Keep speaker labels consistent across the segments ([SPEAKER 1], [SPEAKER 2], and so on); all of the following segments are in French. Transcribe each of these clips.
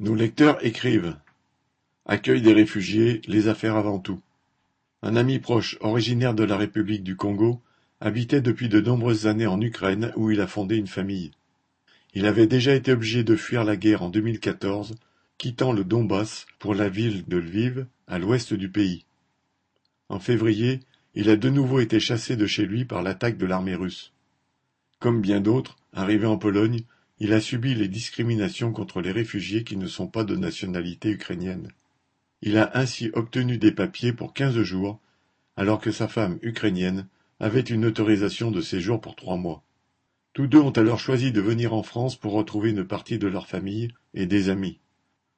[SPEAKER 1] Nos lecteurs écrivent: Accueil des réfugiés, les affaires avant tout. Un ami proche, originaire de la République du Congo, habitait depuis de nombreuses années en Ukraine où il a fondé une famille. Il avait déjà été obligé de fuir la guerre en 2014, quittant le Donbass pour la ville de Lviv, à l'ouest du pays. En février, il a de nouveau été chassé de chez lui par l'attaque de l'armée russe. Comme bien d'autres, arrivé en Pologne, il a subi les discriminations contre les réfugiés qui ne sont pas de nationalité ukrainienne. Il a ainsi obtenu des papiers pour quinze jours, alors que sa femme ukrainienne avait une autorisation de séjour pour trois mois. Tous deux ont alors choisi de venir en France pour retrouver une partie de leur famille et des amis.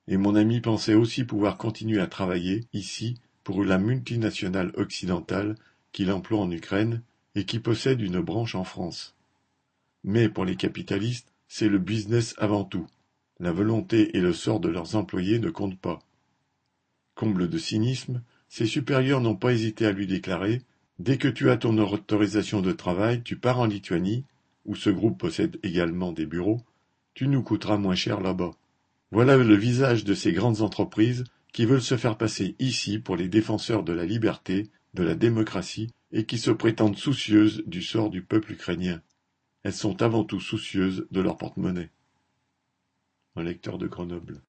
[SPEAKER 1] Et mon ami pensait aussi pouvoir continuer à travailler ici pour la multinationale occidentale qu'il emploie en Ukraine et qui possède une branche en France. Mais pour les capitalistes, c'est le business avant tout. La volonté et le sort de leurs employés ne comptent pas. Comble de cynisme, ses supérieurs n'ont pas hésité à lui déclarer Dès que tu as ton autorisation de travail, tu pars en Lituanie, où ce groupe possède également des bureaux, tu nous coûteras moins cher là-bas. Voilà le visage de ces grandes entreprises qui veulent se faire passer ici pour les défenseurs de la liberté, de la démocratie, et qui se prétendent soucieuses du sort du peuple ukrainien. Elles sont avant tout soucieuses de leur porte-monnaie. Un lecteur de Grenoble.